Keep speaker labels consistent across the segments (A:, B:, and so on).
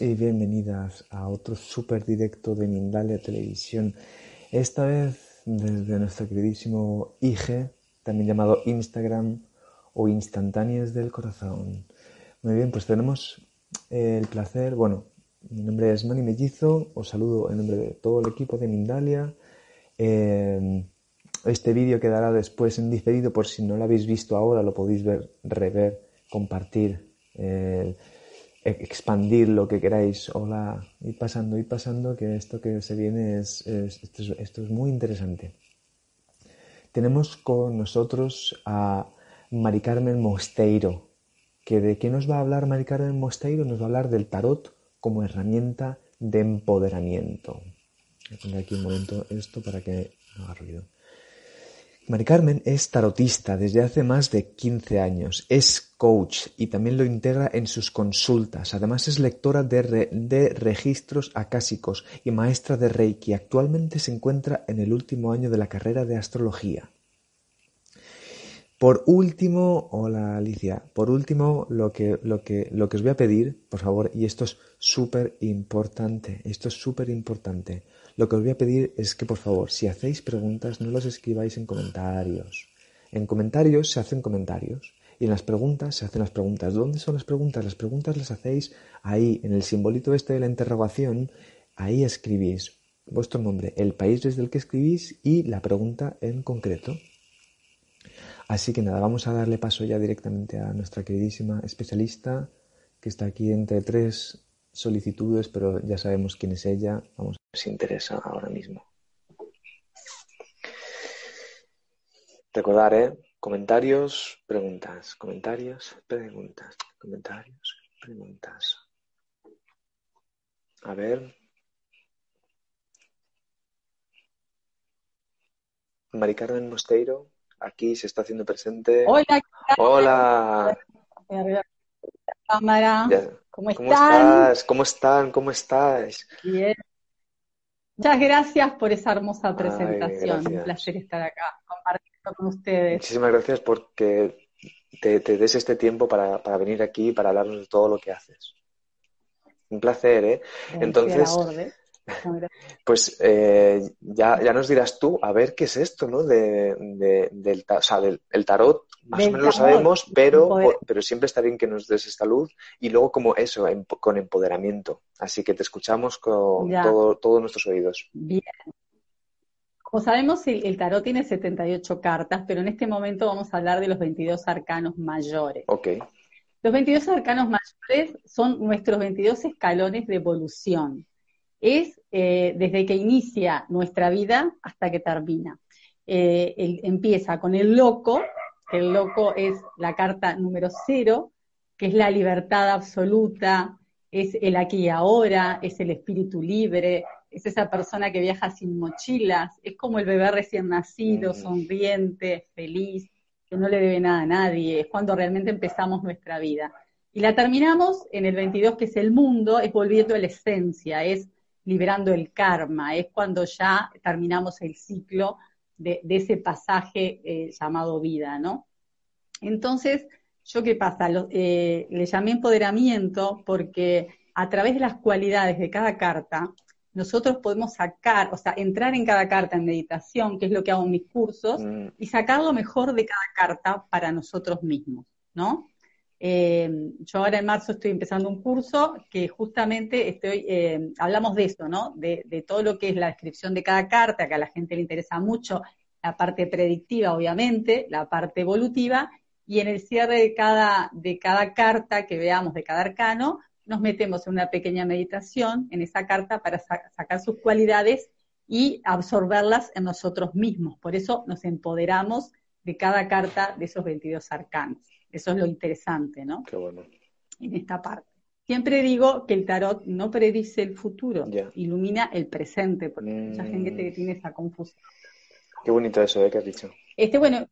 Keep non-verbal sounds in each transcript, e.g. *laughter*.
A: Y bienvenidas a otro super directo de Mindalia Televisión. Esta vez desde nuestro queridísimo IG, también llamado Instagram o Instantáneas del Corazón. Muy bien, pues tenemos el placer, bueno, mi nombre es Mani Mellizo, os saludo en nombre de todo el equipo de Mindalia. Eh, este vídeo quedará después en diferido por si no lo habéis visto ahora, lo podéis ver, rever, compartir. Eh, expandir lo que queráis. Hola, ir pasando, ir pasando, que esto que se viene es, esto, es muy interesante. Tenemos con nosotros a Mari Carmen Mosteiro, que de qué nos va a hablar Mari Carmen Mosteiro, nos va a hablar del tarot como herramienta de empoderamiento. Voy a poner aquí un momento esto para que no haga ruido. Mari Carmen es tarotista desde hace más de 15 años, es coach y también lo integra en sus consultas. Además es lectora de, de, registros acásicos y maestra de Reiki. Actualmente se encuentra en el último año de la carrera de astrología. Por último, hola Alicia, por último lo que, lo que, lo que os voy a pedir, por favor, y esto es súper importante, esto es súper importante. Lo que os voy a pedir es que, por favor, si hacéis preguntas, no las escribáis en comentarios. En comentarios se hacen comentarios y en las preguntas se hacen las preguntas. ¿Dónde son las preguntas? Las preguntas las hacéis ahí, en el simbolito este de la interrogación, ahí escribís vuestro nombre, el país desde el que escribís y la pregunta en concreto. Así que nada, vamos a darle paso ya directamente a nuestra queridísima especialista que está aquí entre tres solicitudes, pero ya sabemos quién es ella. Vamos a ver si interesa ahora mismo. Recordar, ¿eh? Comentarios, preguntas, comentarios, preguntas, comentarios, preguntas. A ver. Mari Carmen Mosteiro, aquí se está haciendo presente.
B: Hola.
A: Hola.
B: Cámara.
A: ¿Cómo, estás? ¿Cómo están? ¿Cómo estás?
B: Bien. Muchas gracias por esa hermosa presentación. Un placer estar acá compartiendo con ustedes.
A: Muchísimas gracias porque te, des este tiempo para, venir aquí para hablarnos de todo lo que haces. Un placer, ¿eh? Entonces, pues eh, ya, ya nos dirás tú, a ver qué es esto, ¿no? De, del, o sea, del el tarot, más o menos lo sabemos, pero, pero siempre está bien que nos des esta luz y luego como eso, con empoderamiento. Así que te escuchamos con todos nuestros oídos.
B: Bien. Como sabemos, el, el, tarot tiene 78 cartas, pero en este momento vamos a hablar de los 22 arcanos mayores.
A: Ok.
B: Los 22 arcanos mayores son nuestros 22 escalones de evolución es eh, desde que inicia nuestra vida hasta que termina. Eh, empieza con el loco, el loco es la carta número cero, que es la libertad absoluta, es el aquí y ahora, es el espíritu libre, es esa persona que viaja sin mochilas, es como el bebé recién nacido, sonriente, feliz, que no le debe nada a nadie, es cuando realmente empezamos nuestra vida. Y la terminamos en el 22, que es el mundo, es volviendo a la esencia, es liberando el karma, es cuando ya terminamos el ciclo de, ese pasaje eh, llamado vida, ¿no? Entonces, ¿yo qué pasa? Eh, le llamé empoderamiento porque a través de las cualidades de cada carta, nosotros podemos sacar, o sea, entrar en cada carta en meditación, que es lo que hago en mis cursos, mm. y sacar lo mejor de cada carta para nosotros mismos, ¿no? Eh, yo ahora en marzo estoy empezando un curso que justamente estoy, eh, hablamos de eso, ¿no? De, todo lo que es la descripción de cada carta, que a la gente le interesa mucho, la parte predictiva, obviamente, la parte evolutiva, y en el cierre de cada, de cada carta que veamos, de cada arcano, nos metemos en una pequeña meditación en esa carta para sacar sus cualidades y absorberlas en nosotros mismos. Por eso nos empoderamos de cada carta de esos 22 arcanos. Eso es lo interesante, ¿no?
A: Qué bueno.
B: En esta parte. Siempre digo que el tarot no predice el futuro, ilumina el presente, porque mucha gente mm. tiene esa confusión.
A: Qué bonito eso ¿eh? que has dicho.
B: Este, bueno,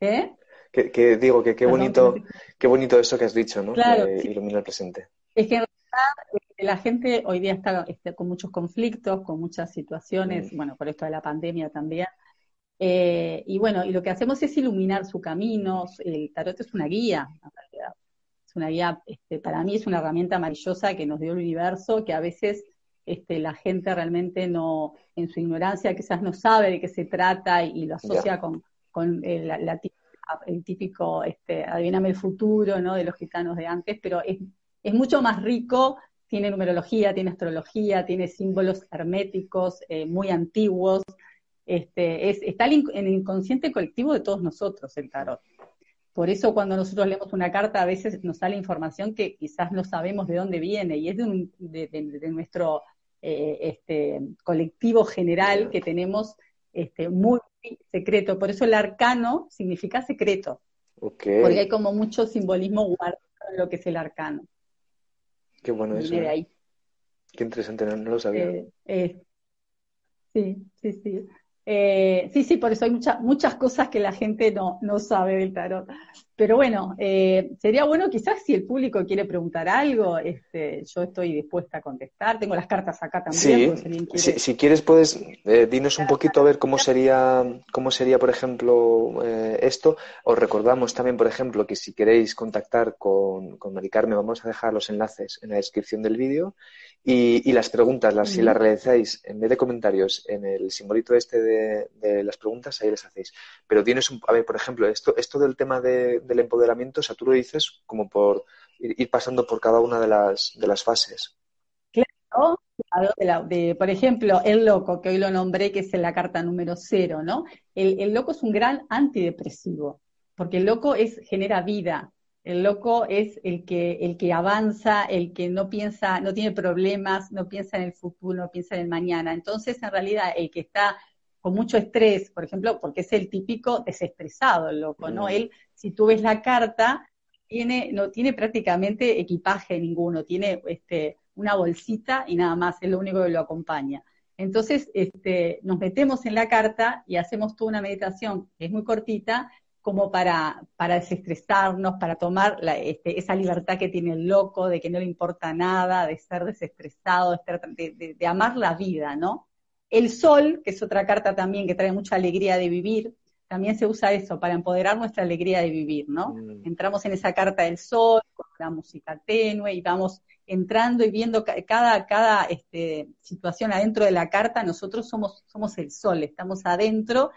B: ¿eh?
A: Que, digo que qué bonito, qué bonito eso que has dicho, ¿no?
B: Claro,
A: ilumina el presente.
B: Es que en realidad eh, la gente hoy día está, con muchos conflictos, con muchas situaciones, mm. bueno, por esto de la pandemia también, eh, y bueno, y lo que hacemos es iluminar su camino. El tarot es una guía, en realidad. es una guía, este, para mí es una herramienta maravillosa que nos dio el universo, que a veces este, la gente realmente no, en su ignorancia quizás no sabe de qué se trata y, lo asocia con, con el, la, el típico, este, adivíname el futuro, ¿no? De los gitanos de antes, pero es, es mucho más rico, tiene numerología, tiene astrología, tiene símbolos herméticos eh, muy antiguos, este, es, está en el inconsciente colectivo de todos nosotros el tarot. Por eso cuando nosotros leemos una carta a veces nos sale información que quizás no sabemos de dónde viene y es de, un, de, nuestro eh, este, colectivo general que tenemos este, muy secreto. Por eso el arcano significa secreto. Porque hay como mucho simbolismo guardado en lo que es el arcano.
A: Qué bueno eso. De ahí. Qué interesante, no, lo sabía.
B: Eh, eh, sí, sí, sí. Eh, sí, sí, por eso hay muchas muchas cosas que la gente no, no sabe del tarot. Pero bueno, eh, sería bueno quizás si el público quiere preguntar algo, este, yo estoy dispuesta a contestar. Tengo las cartas acá también.
A: Sí, si, quieres puedes, eh, dinos un poquito a ver cómo sería, cómo sería, por ejemplo, esto. Os recordamos también, por ejemplo, que si queréis contactar con, con Mari Carmen, vamos a dejar los enlaces en la descripción del vídeo y, las preguntas, las, si las realizáis en vez de comentarios en el simbolito este de, las preguntas, ahí les hacéis. Pero tienes un, a ver, por ejemplo, esto, esto del tema del empoderamiento, o sea, tú lo dices como por ir, pasando por cada una de las, de las fases.
B: Claro, de, por ejemplo, el loco, que hoy lo nombré, que es en la carta número cero, ¿no? El, el loco es un gran antidepresivo, porque el loco es, genera vida, el loco es el que, el que avanza, el que no piensa, no tiene problemas, no piensa en el futuro, no piensa en el mañana. Entonces, en realidad, el que está con mucho estrés, por ejemplo, porque es el típico desestresado, el loco, ¿no? Mm. Él, si tú ves la carta, tiene, no tiene prácticamente equipaje ninguno, tiene este, una bolsita y nada más, es lo único que lo acompaña. Entonces, este, nos metemos en la carta y hacemos toda una meditación que es muy cortita, como para, para desestresarnos, para tomar este, esa libertad que tiene el loco, de que no le importa nada, de ser desestresado, de, de, amar la vida, ¿no? El sol, que es otra carta también que trae mucha alegría de vivir, también se usa eso para empoderar nuestra alegría de vivir, ¿no? Mm. Entramos en esa carta del sol, con la música tenue, y vamos entrando y viendo cada, cada este, situación adentro de la carta, nosotros somos, somos el sol, estamos adentro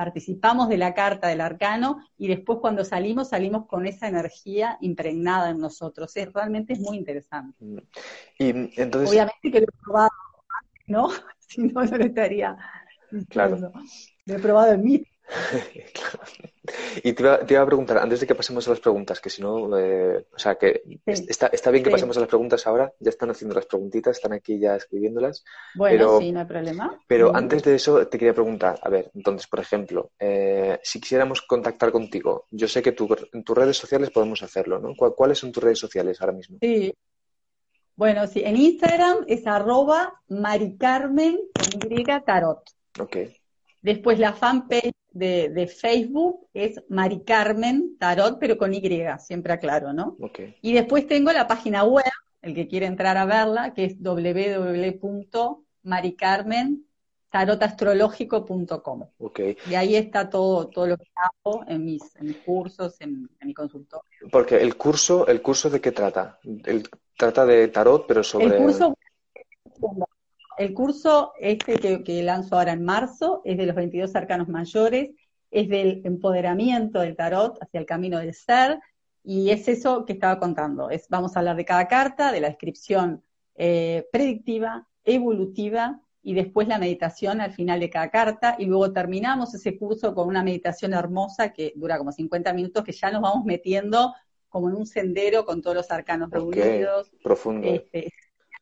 B: participamos de la carta del arcano y después cuando salimos, salimos con esa energía impregnada en nosotros. Es, realmente es muy interesante. Mm.
A: Y entonces...
B: Obviamente que lo he probado, ¿no? *laughs* si no, no lo estaría.
A: Claro.
B: Lo he probado en mí. *laughs*
A: Y te iba, a preguntar, antes de que pasemos a las preguntas, que si no, eh, o sea, que está, está, bien que pasemos a las preguntas ahora, ya están haciendo las preguntitas, están aquí ya escribiéndolas.
B: Bueno,
A: pero,
B: sí, no hay problema.
A: Pero antes de eso, te quería preguntar, a ver, entonces, por ejemplo, eh, si quisiéramos contactar contigo, yo sé que en tus redes sociales podemos hacerlo, ¿no? ¿Cuáles son tus redes sociales ahora mismo?
B: Sí. Bueno, sí, en Instagram es arroba maricarmen con Y tarot.
A: Ok.
B: Después la fanpage de, Facebook es Mari Carmen Tarot, pero con Y, siempre aclaro, ¿no? Y después tengo la página web, el que quiere entrar a verla, que es www.maricarmentarotastrológico.com.
A: Okay.
B: Y ahí está todo, todo lo que hago en mis, cursos, en, mi consultorio.
A: Porque el curso, ¿el curso de qué trata? El, trata de tarot, pero sobre...
B: El curso el curso este que, lanzo ahora en marzo es de los 22 arcanos mayores, es del empoderamiento del tarot hacia el camino del ser, y es eso que estaba contando. Es, vamos a hablar de cada carta, de la descripción eh, predictiva, evolutiva, y después la meditación al final de cada carta, y luego terminamos ese curso con una meditación hermosa que dura como 50 minutos, que ya nos vamos metiendo como en un sendero con todos los arcanos reunidos.
A: Profundo.
B: Este,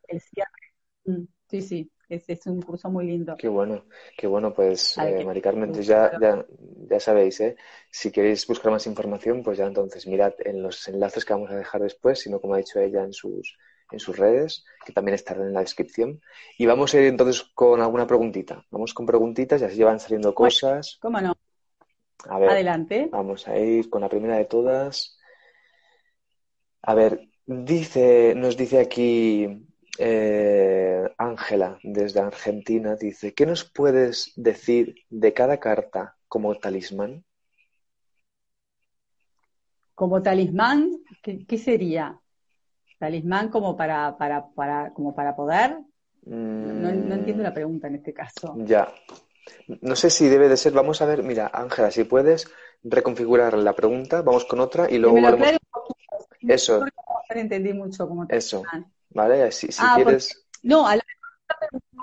B: el cierre. Sí, sí, es, es un curso muy lindo.
A: Qué bueno, qué bueno, pues eh, Mari Carmen, ya, ya, ya sabéis, ¿eh? si queréis buscar más información, pues ya entonces mirad en los enlaces que vamos a dejar después, sino como ha dicho ella en sus, en sus redes, que también estarán en la descripción. Y vamos a ir entonces con alguna preguntita. Vamos con preguntitas y así van saliendo cosas.
B: ¿Cómo no?
A: A ver,
B: Adelante.
A: Vamos a ir con la primera de todas. A ver, dice, nos dice aquí eh, Ángela, desde Argentina, dice, ¿qué nos puedes decir de cada carta como talismán?
B: Como talismán ¿Qué, sería? ¿Talismán como para, para, para, como para poder? No, no, entiendo la pregunta en este caso.
A: Ya. No sé si debe de ser. Vamos a ver, mira, Ángela, si puedes reconfigurar la pregunta, vamos con otra y luego volvemos. Eso.
B: No entendí mucho cómo
A: Eso. Vale, si, si ah, quieres.
B: no, a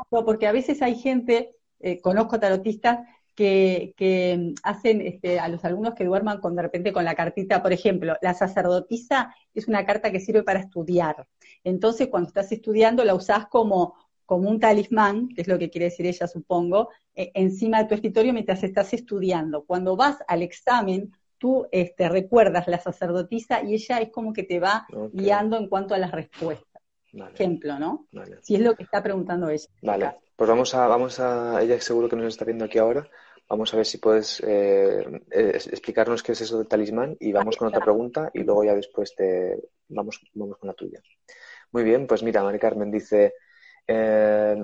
B: porque a veces hay gente, eh, conozco tarotistas que, que hacen este, a los alumnos que duerman con de repente con la cartita, por ejemplo, la sacerdotisa es una carta que sirve para estudiar. Entonces, cuando estás estudiando, la usás como, como un talismán, que es lo que quiere decir ella, supongo, e, encima de tu escritorio mientras estás estudiando. Cuando vas al examen, tú este, recuerdas la sacerdotisa y ella es como que te va guiando en cuanto a las respuestas. Ejemplo, ¿no? Si es lo que está preguntando ella.
A: Vale, pues vamos a, vamos a, ella seguro que nos está viendo aquí ahora, Vamos a ver si puedes eh, eh, explicarnos qué es eso del talismán y vamos con otra pregunta y luego ya después te vamos, vamos con la tuya. Muy bien, pues mira, Mari Carmen dice, eh,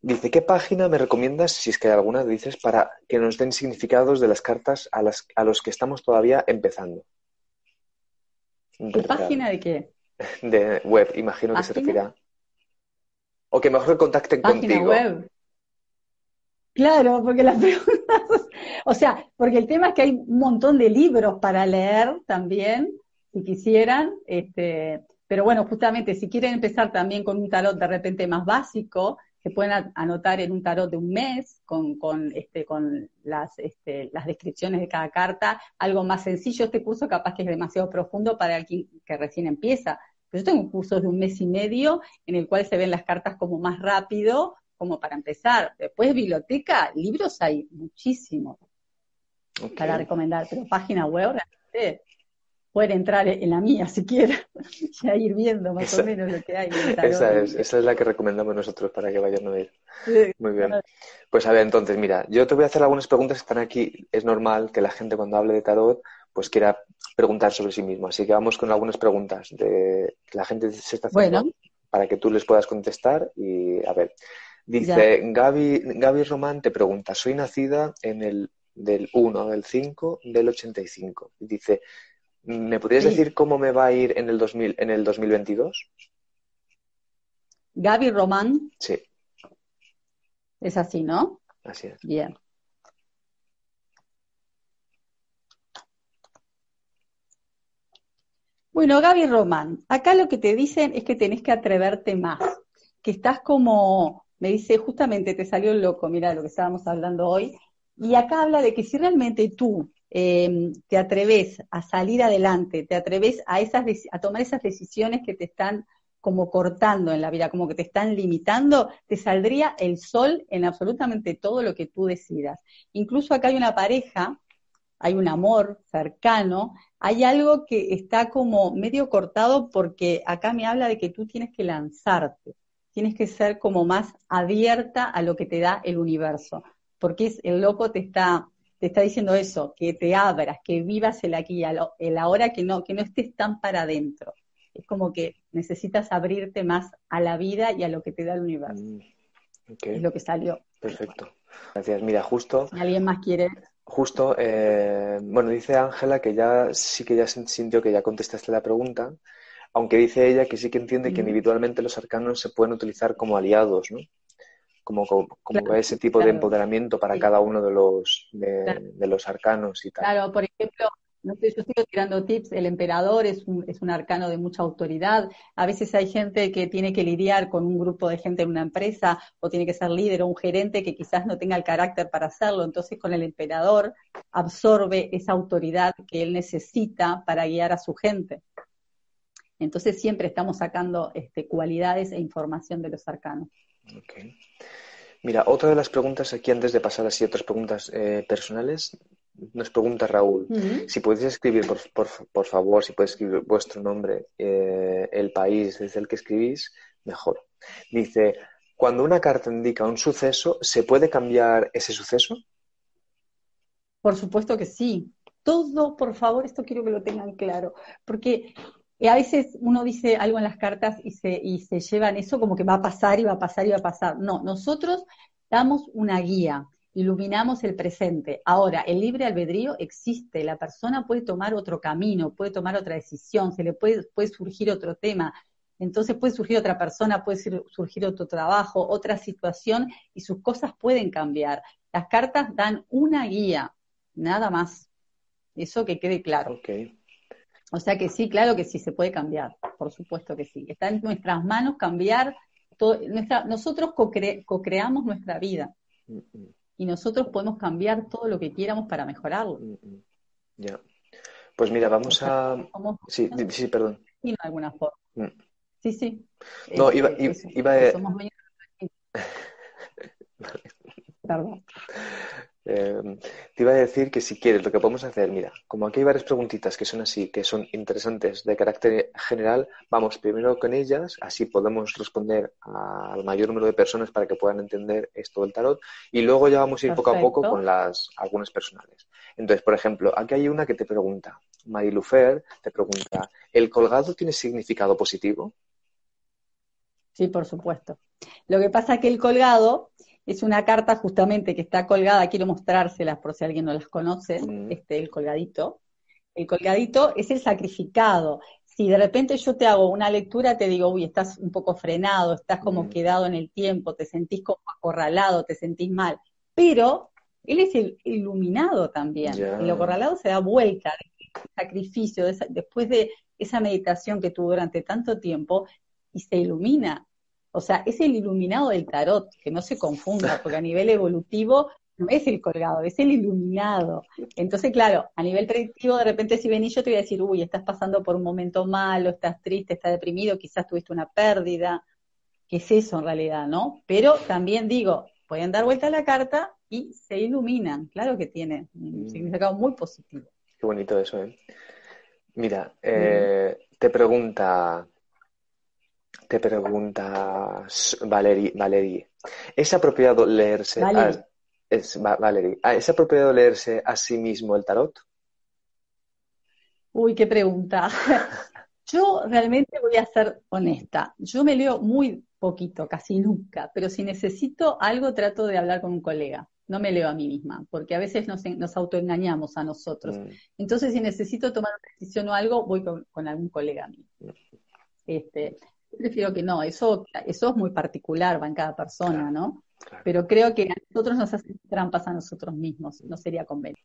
A: dice, ¿qué página me recomiendas, si es que hay alguna, dices, para que nos den significados de las cartas a, las, a los que estamos todavía empezando?
B: ¿Qué página de qué?
A: De web, imagino que se refiere O que mejor contacten
B: página
A: contigo.
B: Web. Claro, porque las *laughs* preguntas, o sea, porque el tema es que hay un montón de libros para leer también, si quisieran, este, pero bueno, justamente si quieren empezar también con un tarot de repente más básico, se pueden anotar en un tarot de un mes con, con, este, con las, este, las descripciones de cada carta, algo más sencillo. Este curso capaz que es demasiado profundo para alguien que recién empieza. Pero yo tengo cursos de un mes y medio en el cual se ven las cartas como más rápido, como para empezar. Después biblioteca, libros hay muchísimos para recomendar, pero página web realmente pueden entrar en la mía si quieren, *laughs* ya ir viendo más o menos lo que hay.
A: esa, es, esa es la que recomendamos nosotros para que vayan a ver. Muy bien. Pues a ver, entonces, mira, yo te voy a hacer algunas preguntas que están aquí. Es normal que la gente cuando hable de tarot pues quiera preguntar sobre sí mismo. Así que vamos con algunas preguntas de que la gente se está haciendo para que tú les puedas contestar y a ver. Dice, Gaby, Gaby Román te pregunta, soy nacida en el del 1, del 5, del 85. Dice, ¿me podrías decir cómo me va a ir en el, 2000, en el 2022?
B: Gaby Román.
A: Sí.
B: Es así, ¿no?
A: Así es.
B: Bien. Bueno, Gaby Román, acá lo que te dicen es que tenés que atreverte más, que estás como me dice, justamente te salió loco, mira lo que estábamos hablando hoy, y acá habla de que si realmente tú em, te atreves a salir adelante, te atreves a, esas, a tomar esas decisiones que te están como cortando en la vida, como que te están limitando, te saldría el sol en absolutamente todo lo que tú decidas. Incluso acá hay una pareja, hay un amor cercano, hay algo que está como medio cortado porque acá me habla de que tú tienes que lanzarte tienes que ser como más abierta a lo que te da el universo, porque es, el loco te está, te está diciendo eso, que te abras, que vivas el aquí y el ahora, que no, que no estés tan para adentro. Es como que necesitas abrirte más a la vida y a lo que te da el universo. Mm, es lo que salió.
A: Perfecto. Gracias. Mira, justo.
B: ¿Alguien más quiere?
A: Justo, eh, bueno, dice Ángela que ya sí que ya sintió que ya contestaste la pregunta, aunque dice ella que sí que entiende que individualmente los arcanos se pueden utilizar como aliados, ¿no? Como, como, ese tipo de empoderamiento para cada uno de los, de, los arcanos y tal.
B: Claro, por ejemplo, no sé, yo sigo tirando tips, el emperador es un, es un arcano de mucha autoridad, a veces hay gente que tiene que lidiar con un grupo de gente en una empresa o tiene que ser líder o un gerente que quizás no tenga el carácter para hacerlo, entonces con el emperador absorbe esa autoridad que él necesita para guiar a su gente. Entonces siempre estamos sacando este, cualidades e información de los arcanos.
A: Mira, otra de las preguntas aquí, antes de pasar así a otras preguntas eh, personales, nos pregunta Raúl, si podéis escribir, por, favor, si podéis escribir vuestro nombre, eh, el país desde el que escribís, mejor. Dice, cuando una carta indica un suceso, ¿se puede cambiar ese suceso?
B: Por supuesto que sí. Todo, por favor, esto quiero que lo tengan claro, porque a veces uno dice algo en las cartas y se, y se llevan eso como que va a pasar y va a pasar y va a pasar. No, nosotros damos una guía. iluminamos el presente. Ahora, el libre albedrío existe, la persona puede tomar otro camino, puede tomar otra decisión, se le puede, puede surgir otro tema, entonces puede surgir otra persona, puede surgir otro trabajo, otra situación y sus cosas pueden cambiar. Las cartas dan una guía, nada más. Eso que quede claro. O sea que sí, claro que sí se puede cambiar, por supuesto que sí. Está en nuestras manos cambiar. Todo, nuestra, nosotros co-creamos nuestra vida mm, mm. y nosotros podemos cambiar todo lo que quieramos para mejorarlo.
A: Mm, ya. Pues mira, vamos a. Sí, sí, perdón.
B: de alguna forma. Sí, sí.
A: No, iba, iba, a... Somos *laughs* *laughs*
B: Perdón.
A: Em, te iba a decir que si quieres, lo que podemos hacer, mira, como aquí hay varias preguntitas que son así, que son interesantes de carácter general, vamos primero con ellas, así podemos responder al mayor número de personas para que puedan entender esto del tarot, y luego ya vamos a ir poco a poco con las algunas personales. Entonces, por ejemplo, aquí hay una que te pregunta, Marilufer te pregunta, ¿el colgado tiene significado positivo?
B: Sí, por supuesto. Lo que pasa es que el colgado es una carta justamente que está colgada, quiero mostrárselas por si alguien no las conoce, mm. este, el colgadito. El colgadito es el sacrificado. Si de repente yo te hago una lectura, te digo, uy, estás un poco frenado, estás como mm. quedado en el tiempo, te sentís como acorralado, te sentís mal. Pero él es el iluminado también. El acorralado se da vuelta, el sacrificio, después de esa meditación que tuvo durante tanto tiempo, y se ilumina. O sea, es el iluminado del tarot, que no se confunda, porque a nivel evolutivo no es el colgado, es el iluminado. Entonces, claro, a nivel predictivo, de repente si venís yo te voy a decir, uy, estás pasando por un momento malo, estás triste, estás deprimido, quizás tuviste una pérdida. ¿Qué es eso en realidad, no? Pero también digo, pueden dar vuelta a la carta y se iluminan. Claro que tiene un mm. significado muy positivo.
A: Qué bonito eso, ¿eh? Mira, eh, te pregunta te pregunta Valerie, ¿es apropiado leerse a, es, ¿es apropiado leerse a sí mismo el tarot?
B: Uy, qué pregunta. *laughs* Yo realmente voy a ser honesta. Yo me leo muy poquito, casi nunca, pero si necesito algo trato de hablar con un colega. No me leo a mí misma, porque a veces nos, nos autoengañamos a nosotros. Mm. Entonces, si necesito tomar una decisión o algo, voy con, algún colega mío. Mm. Este, prefiero que no, eso, eso es muy particular, va en cada persona, ¿no? Pero creo que a nosotros nos hacen trampas a nosotros mismos, no sería conveniente.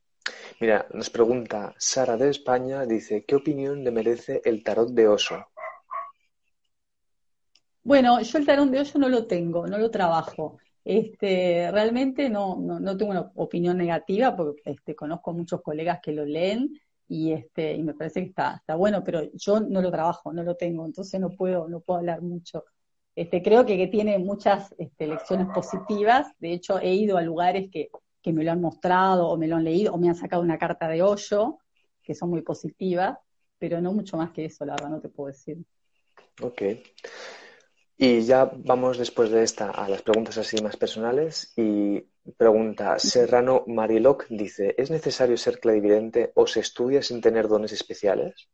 A: Mira, nos pregunta Sara de España, dice, ¿qué opinión le merece el tarot de oso?
B: Bueno, yo el tarot de oso no lo tengo, no lo trabajo. Este, realmente no, no, no tengo una opinión negativa porque este, conozco muchos colegas que lo leen y este y me parece que está, está bueno, pero yo no lo trabajo, no lo tengo, entonces no puedo, no puedo hablar mucho. Este, creo que, tiene muchas este, lecciones positivas, de hecho he ido a lugares que, que me lo han mostrado o me lo han leído o me han sacado una carta de hoyo, que son muy positivas, pero no mucho más que eso, la verdad, no te puedo decir.
A: Ok. Y ya vamos después de esta a las preguntas así más personales y Pregunta Serrano Mariloc dice, ¿es necesario ser clarividente o se estudia sin tener dones especiales?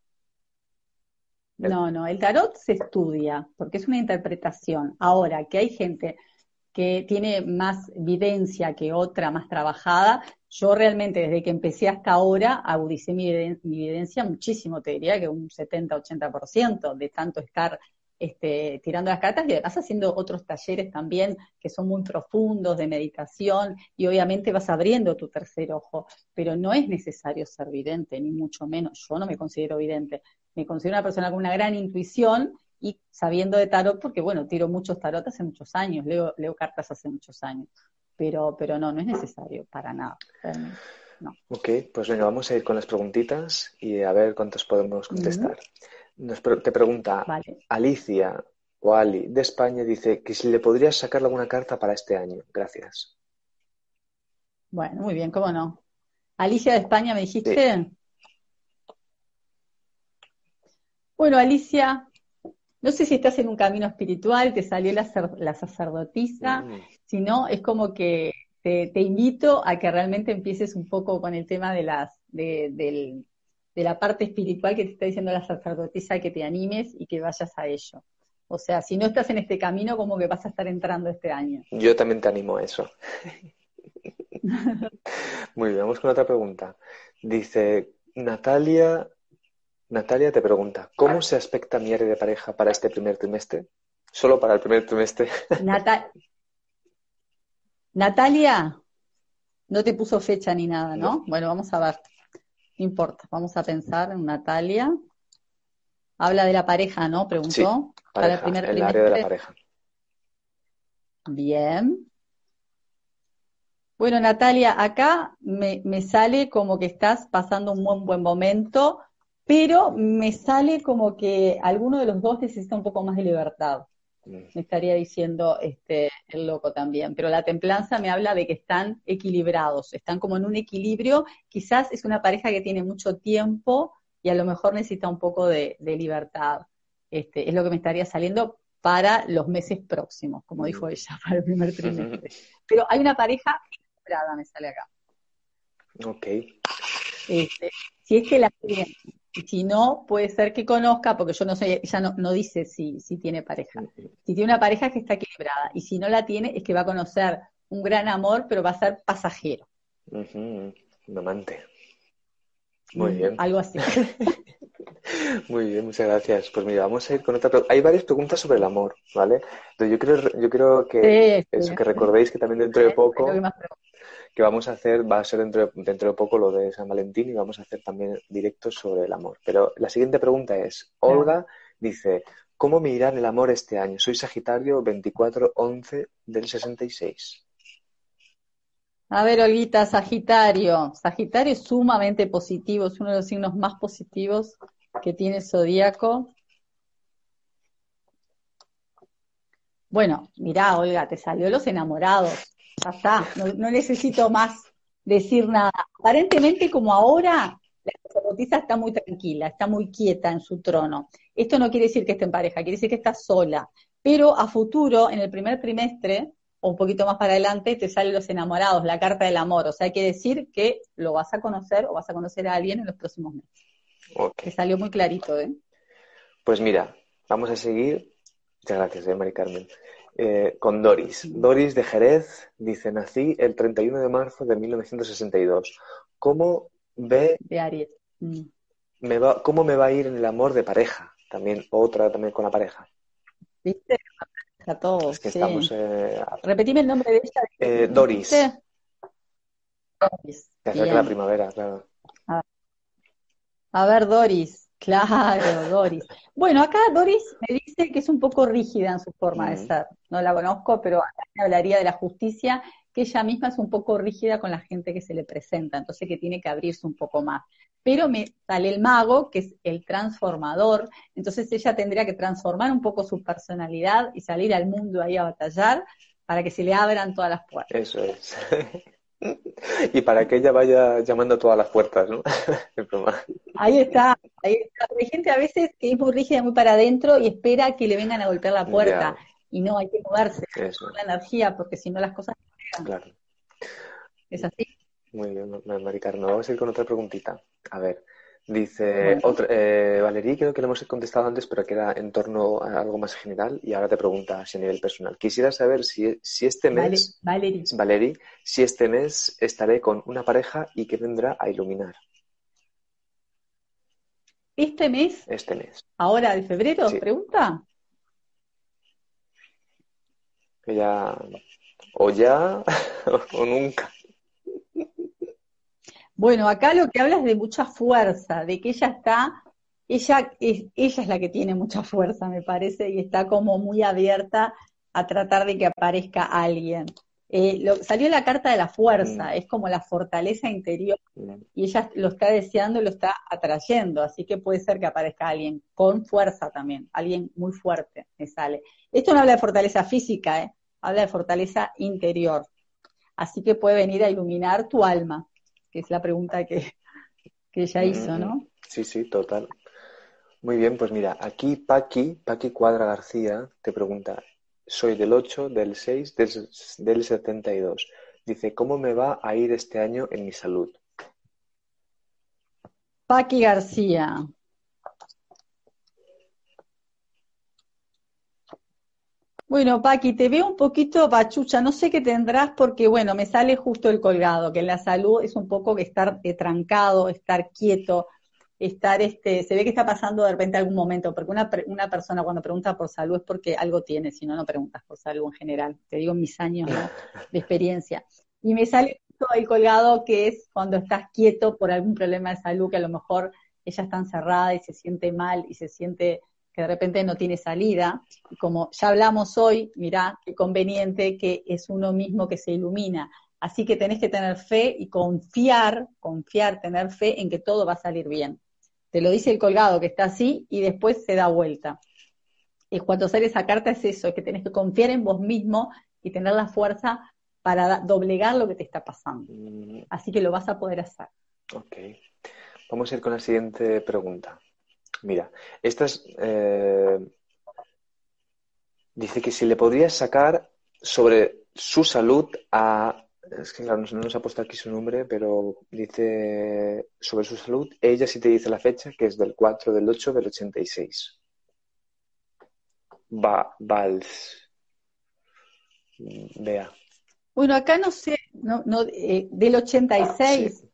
B: No, no, el tarot se estudia porque es una interpretación. Ahora, que hay gente que tiene más evidencia que otra, más trabajada, yo realmente desde que empecé hasta ahora agudicé mi, evidencia muchísimo, te diría que un 70-80% de tanto estar este, tirando las cartas y además haciendo otros talleres también que son muy profundos de meditación y obviamente vas abriendo tu tercer ojo, pero no es necesario ser vidente, ni mucho menos. Yo no me considero vidente, me considero una persona con una gran intuición y sabiendo de tarot, porque bueno, tiro muchos tarot hace muchos años, leo, leo cartas hace muchos años, pero, pero no, no es necesario para nada. No.
A: Ok, pues venga, vamos a ir con las preguntitas y a ver cuántas podemos contestar te pregunta Alicia o Ali de España, dice que si le podrías sacar alguna carta para este año. Gracias.
B: Bueno, muy bien, ¿cómo no? Alicia de España, ¿me dijiste? Bueno, Alicia, no sé si estás en un camino espiritual, te salió la, sacerdotisa, mm. si no, es como que te, invito a que realmente empieces un poco con el tema de las, del, de la parte espiritual que te está diciendo la sacerdotisa que te animes y que vayas a ello. O sea, si no estás en este camino, como que vas a estar entrando este año.
A: Yo también te animo a eso. *laughs* Muy bien, vamos con otra pregunta. Dice Natalia, Natalia te pregunta, ¿cómo se aspecta mi área de pareja para este primer trimestre? Solo para el primer trimestre. *laughs*
B: Natalia, no te puso fecha ni nada, ¿no? Bueno, vamos a ver. No importa, vamos a pensar en Natalia. Habla de la pareja, ¿no? Preguntó.
A: para el primer el área de la pareja.
B: Bien. Bueno, Natalia, acá me, sale como que estás pasando un buen, buen momento, pero me sale como que alguno de los dos necesita un poco más de libertad. Me estaría diciendo este, el loco también. Pero la templanza me habla de que están equilibrados, están como en un equilibrio. Quizás es una pareja que tiene mucho tiempo y a lo mejor necesita un poco de, libertad. Este, es lo que me estaría saliendo para los meses próximos, como dijo ella, *laughs* para el primer trimestre. Pero hay una pareja me sale acá.
A: Ok.
B: Este, si es que la tiene, si no, puede ser que conozca, porque yo no sé, ella no, dice si, si tiene pareja. Si tiene una pareja que está equilibrada, y si no la tiene, es que va a conocer un gran amor, pero va a ser pasajero.
A: Un amante. Muy mm, bien.
B: Algo así. *laughs*
A: Muy bien, muchas gracias. Pues mira, vamos a ir con otra pregunta. Hay varias preguntas sobre el amor, ¿vale? Entonces yo creo, yo creo que, eso, que recordéis que también dentro de poco que vamos a hacer, va a ser dentro de, dentro de poco lo de San Valentín y vamos a hacer también directos sobre el amor. Pero la siguiente pregunta es, Olga dice, ¿cómo me irá en el amor este año? Soy Sagitario 2411 del 66.
B: A ver, Olguita, Sagitario. Sagitario es sumamente positivo, es uno de los signos más positivos que tiene zodíaco. Bueno, mirá, Olga, te salió los enamorados. Ya está, no, necesito más decir nada. Aparentemente, como ahora, la sacerdotisa está muy tranquila, está muy quieta en su trono. Esto no quiere decir que esté en pareja, quiere decir que está sola. Pero a futuro, en el primer trimestre, o un poquito más para adelante, te salen los enamorados, la carta del amor. O sea, quiere decir que lo vas a conocer o vas a conocer a alguien en los próximos meses. Te salió muy clarito, ¿eh?
A: Pues mira, vamos a seguir. Muchas gracias, ¿eh, Mari Carmen. Eh, con Doris. Doris de Jerez dice, nací el 31 de marzo de 1962. ¿Cómo ve...
B: De Aries.
A: Mm. Me va, ¿Cómo me va a ir en el amor de pareja? También, otra también con la pareja.
B: ¿Viste? A todos.
A: Es que estamos... Eh,
B: Repetime el nombre de ella.
A: Eh, Doris. Doris. Se acerca la primavera, claro.
B: A ver, Doris. Claro, *laughs* Doris. Bueno, acá Doris me dice que es un poco rígida en su forma de ser. No la conozco, pero me hablaría de la justicia, que ella misma es un poco rígida con la gente que se le presenta, entonces que tiene que abrirse un poco más. Pero me sale el mago, que es el transformador, entonces ella tendría que transformar un poco su personalidad y salir al mundo ahí a batallar para que se le abran todas las puertas.
A: Eso es. *laughs* y para que ella vaya llamando a todas las puertas, ¿no? *laughs*
B: ahí está, ahí está. Hay gente a veces que es muy rígida, muy para adentro y espera que le vengan a golpear la puerta. Y no, hay que moverse, la energía, porque si no las cosas
A: no Claro.
B: Es así.
A: Muy bien, Maricarno. Vamos a ir con otra preguntita. A ver, Dice otra, eh, Valerie, creo que le hemos contestado antes, pero que era en torno a algo más general y ahora te pregunta si a nivel personal. Quisiera saber si, si este mes,
B: Valerie.
A: si este mes estaré con una pareja y que vendrá a iluminar.
B: ¿Este mes?
A: Este mes.
B: ¿Ahora de febrero? ¿Pregunta?
A: Que ya, o ya, *laughs* o nunca.
B: Bueno, acá lo que habla es de mucha fuerza, de que ella está, ella es, ella es la que tiene mucha fuerza, me parece, y está como muy abierta a tratar de que aparezca alguien. Eh, salió la carta de la fuerza, es como la fortaleza interior, y ella lo está deseando y lo está atrayendo, así que puede ser que aparezca alguien con fuerza también, alguien muy fuerte, me sale. Esto no habla de fortaleza física, ¿eh? habla de fortaleza interior, así que puede venir a iluminar tu alma que es la pregunta que, ella hizo, ¿no?
A: Sí, sí, total. Muy bien, pues mira, aquí Paqui, Paqui Cuadra García, te pregunta, soy del 8, del 6, del, del 72. Dice, ¿cómo me va a ir este año en mi salud?
B: Paqui García. Bueno, Paqui, te veo un poquito bachucha, no sé qué tendrás porque, bueno, me sale justo el colgado, que en la salud es un poco que estar eh, trancado, estar quieto, estar, este, se ve que está pasando de repente algún momento, porque una, una persona cuando pregunta por salud es porque algo tiene, si no, no preguntas por salud en general, te digo mis años de experiencia. Y me sale justo el colgado que es cuando estás quieto por algún problema de salud, que a lo mejor ella está encerrada y se siente mal y se siente que de repente no tiene salida. Y como ya hablamos hoy, mirá qué conveniente que es uno mismo que se ilumina. Así que tenés que tener fe y confiar, confiar, tener fe en que todo va a salir bien. Te lo dice el colgado que está así y después se da vuelta. Y cuando sale esa carta es eso, es que tenés que confiar en vos mismo y tener la fuerza para doblegar lo que te está pasando. Mm. Así que lo vas a poder hacer.
A: Ok. Vamos a ir con la siguiente pregunta. Mira, esta es, eh, dice que si le podrías sacar sobre su salud a... Es que claro, no nos ha puesto aquí su nombre, pero dice sobre su salud. Ella sí te dice la fecha, que es del 4 del 8 del 86. Va, Vals. Vea.
B: Bueno, acá no sé, no, no, eh, del 86.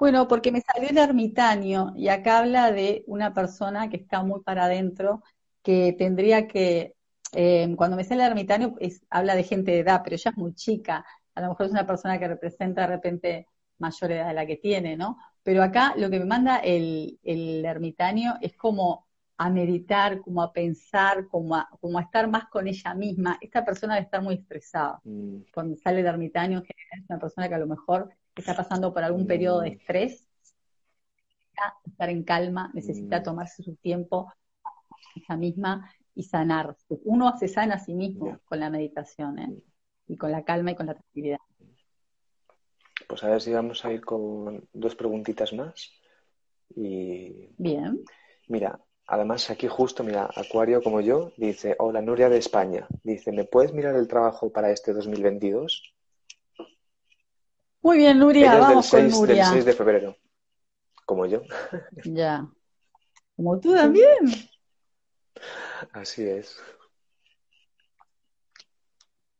B: Bueno, porque me salió el ermitaño y acá habla de una persona que está muy para adentro, que tendría que, eh, cuando me sale el ermitaño, habla de gente de edad, pero ella es muy chica, a lo mejor es una persona que representa de repente mayor edad de la que tiene, ¿no? Pero acá lo que me manda el, el ermitaño es como a meditar, como a pensar, como a, como a estar más con ella misma. Esta persona debe estar muy estresada. Mm. Cuando sale el ermitaño, es una persona que a lo mejor está pasando por algún periodo de estrés, necesita estar en calma, necesita mm. tomarse su tiempo ella misma y sanar. Uno se sana a sí mismo con la meditación ¿eh? y con la calma y con la tranquilidad.
A: Pues a ver si vamos a ir con dos preguntitas más. Y...
B: Bien.
A: Mira, además aquí justo, mira, Acuario como yo, dice, hola Nuria de España, dice, ¿me puedes mirar el trabajo para este 2022?
B: Muy bien, Nuria, vamos con Nuria.
A: Del 6 de febrero, como yo.
B: Ya. Como tú también.
A: Así es.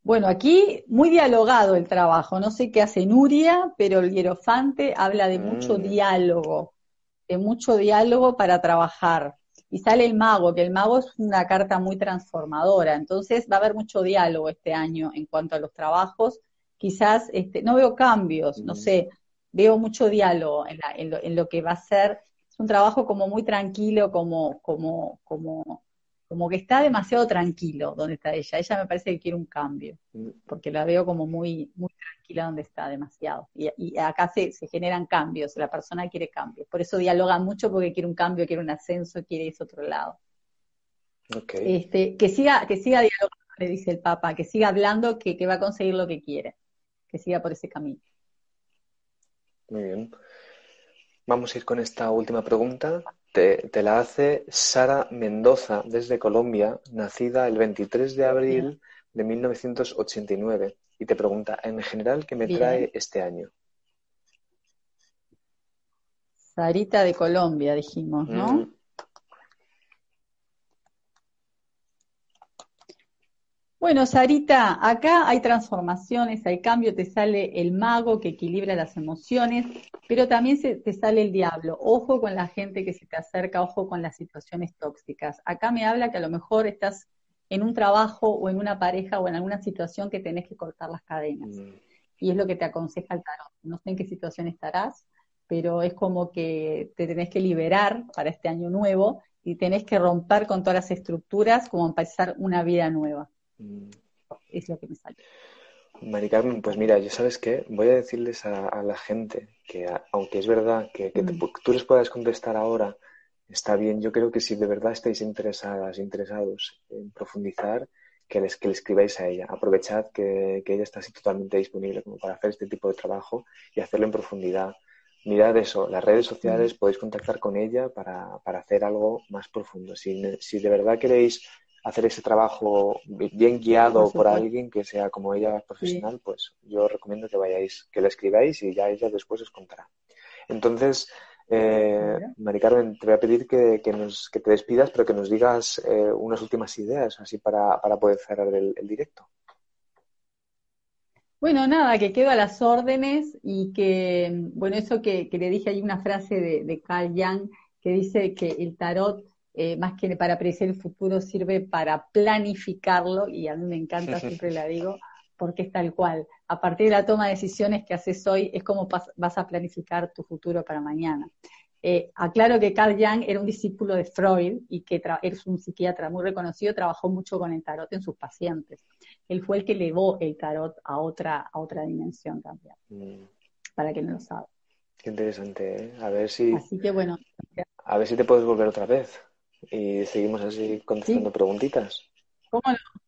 B: Bueno, aquí muy dialogado el trabajo. No sé qué hace Nuria, pero el hierofante habla de mucho mm. diálogo, de mucho diálogo para trabajar. Y sale el mago, que el mago es una carta muy transformadora. Entonces va a haber mucho diálogo este año en cuanto a los trabajos quizás este, no veo cambios, no sé, veo mucho diálogo en, lo, que va a ser. Es un trabajo como muy tranquilo, como, como, como, como que está demasiado tranquilo donde está ella. Ella me parece que quiere un cambio, porque la veo como muy, muy tranquila donde está demasiado. Y, acá se, se, generan cambios, la persona quiere cambios. Por eso dialoga mucho porque quiere un cambio, quiere un ascenso, quiere ese otro lado. Este, que siga, que siga dialogando, le dice el Papa, que siga hablando, que, que va a conseguir lo que quiere que siga por ese camino.
A: Muy bien. Vamos a ir con esta última pregunta. Te, la hace Sara Mendoza desde Colombia, nacida el 23 de abril de 1989. Y te pregunta, en general, ¿qué me trae este año?
B: Sarita de Colombia, dijimos, ¿no? Mm. Bueno, Sarita, acá hay transformaciones, hay cambio, te sale el mago que equilibra las emociones, pero también se, te sale el diablo. Ojo con la gente que se te acerca, ojo con las situaciones tóxicas. Acá me habla que a lo mejor estás en un trabajo o en una pareja o en alguna situación que tenés que cortar las cadenas. Mm. Y es lo que te aconseja el tarot. No sé en qué situación estarás, pero es como que te tenés que liberar para este año nuevo y tenés que romper con todas las estructuras como empezar una vida nueva. Es lo que me sale.
A: Mari Carmen, pues mira, yo sabes qué, voy a decirles a, la gente que aunque es verdad que, mm. tú les puedas contestar ahora, está bien, yo creo que si de verdad estáis interesadas, interesados en profundizar, que les, que le escribáis a ella. Aprovechad que, ella está así totalmente disponible como para hacer este tipo de trabajo y hacerlo en profundidad. Mirad eso, las redes sociales, mm. podéis contactar con ella para, para hacer algo más profundo. Si, si de verdad queréis hacer ese trabajo bien guiado por, alguien que sea como ella profesional, pues yo recomiendo que vayáis, que le escribáis y ya ella después os contará. Entonces, Eh, Mari Carmen, te voy a pedir que, nos, te despidas, pero que nos digas eh, unas últimas ideas, así para, poder cerrar el, directo.
B: Bueno, nada, que quedo a las órdenes y que, bueno, eso que, le dije, hay una frase de, de Carl Jung que dice que el tarot, eh, más que para predecir el futuro, sirve para planificarlo, y a mí me encanta, siempre la digo, porque es tal cual. A partir de la toma de decisiones que haces hoy, es como vas a planificar tu futuro para mañana. Eh, aclaro que Carl Jung era un discípulo de Freud y que es un psiquiatra muy reconocido, trabajó mucho con el tarot en sus pacientes. Él fue el que elevó el tarot a otra, a otra dimensión también, mm. para que no lo sabe.
A: Qué interesante, ¿eh? A ver si...
B: Así que bueno.
A: A ver si te puedes volver otra vez y seguimos así contestando preguntitas.
B: ¿Cómo no?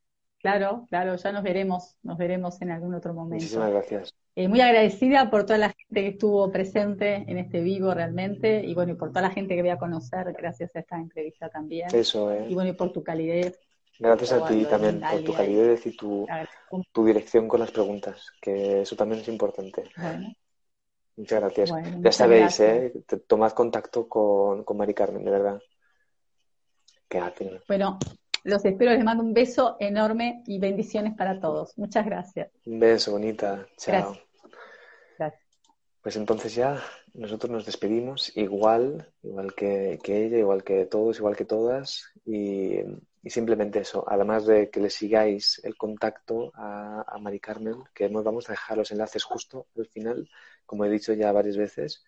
B: Claro, claro, ya nos veremos, nos veremos en algún otro momento.
A: Muchísimas gracias.
B: Eh, muy agradecida por toda la gente que estuvo presente en este vivo realmente y bueno, y por toda la gente que voy a conocer gracias a esta entrevista también.
A: Eso, ¿eh?
B: Y bueno, y por tu calidez.
A: Gracias a ti también por tu calidez y tu, tu, dirección con las preguntas, que eso también es importante. Muchas gracias. ya sabéis, ¿eh? tomad contacto con, con Mari Carmen, de verdad.
B: Bueno, los espero, les mando un beso enorme y bendiciones para todos. Muchas gracias.
A: Un beso, bonita. Chao. Gracias. Pues entonces ya nosotros nos despedimos igual, igual que, ella, igual que todos, igual que todas. Y, simplemente eso, además de que le sigáis el contacto a, a Mari Carmen, que nos vamos a dejar los enlaces justo al final, como he dicho ya varias veces.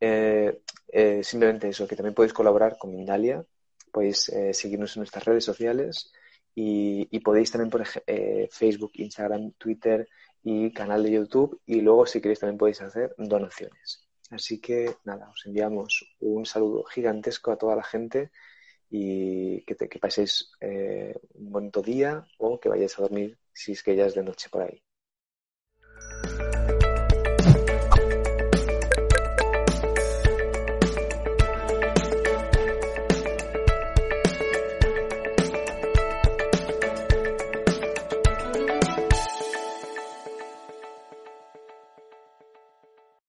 A: Eh, eh, simplemente eso, que también podéis colaborar con Mindalia, podéis eh, seguirnos en nuestras redes sociales y, podéis también por eh, Facebook, Instagram, Twitter y canal de YouTube y luego si queréis también podéis hacer donaciones. Así que nada, os enviamos un saludo gigantesco a toda la gente y que, que paséis eh, un bonito día o que vayáis a dormir si es que ya es de noche por ahí.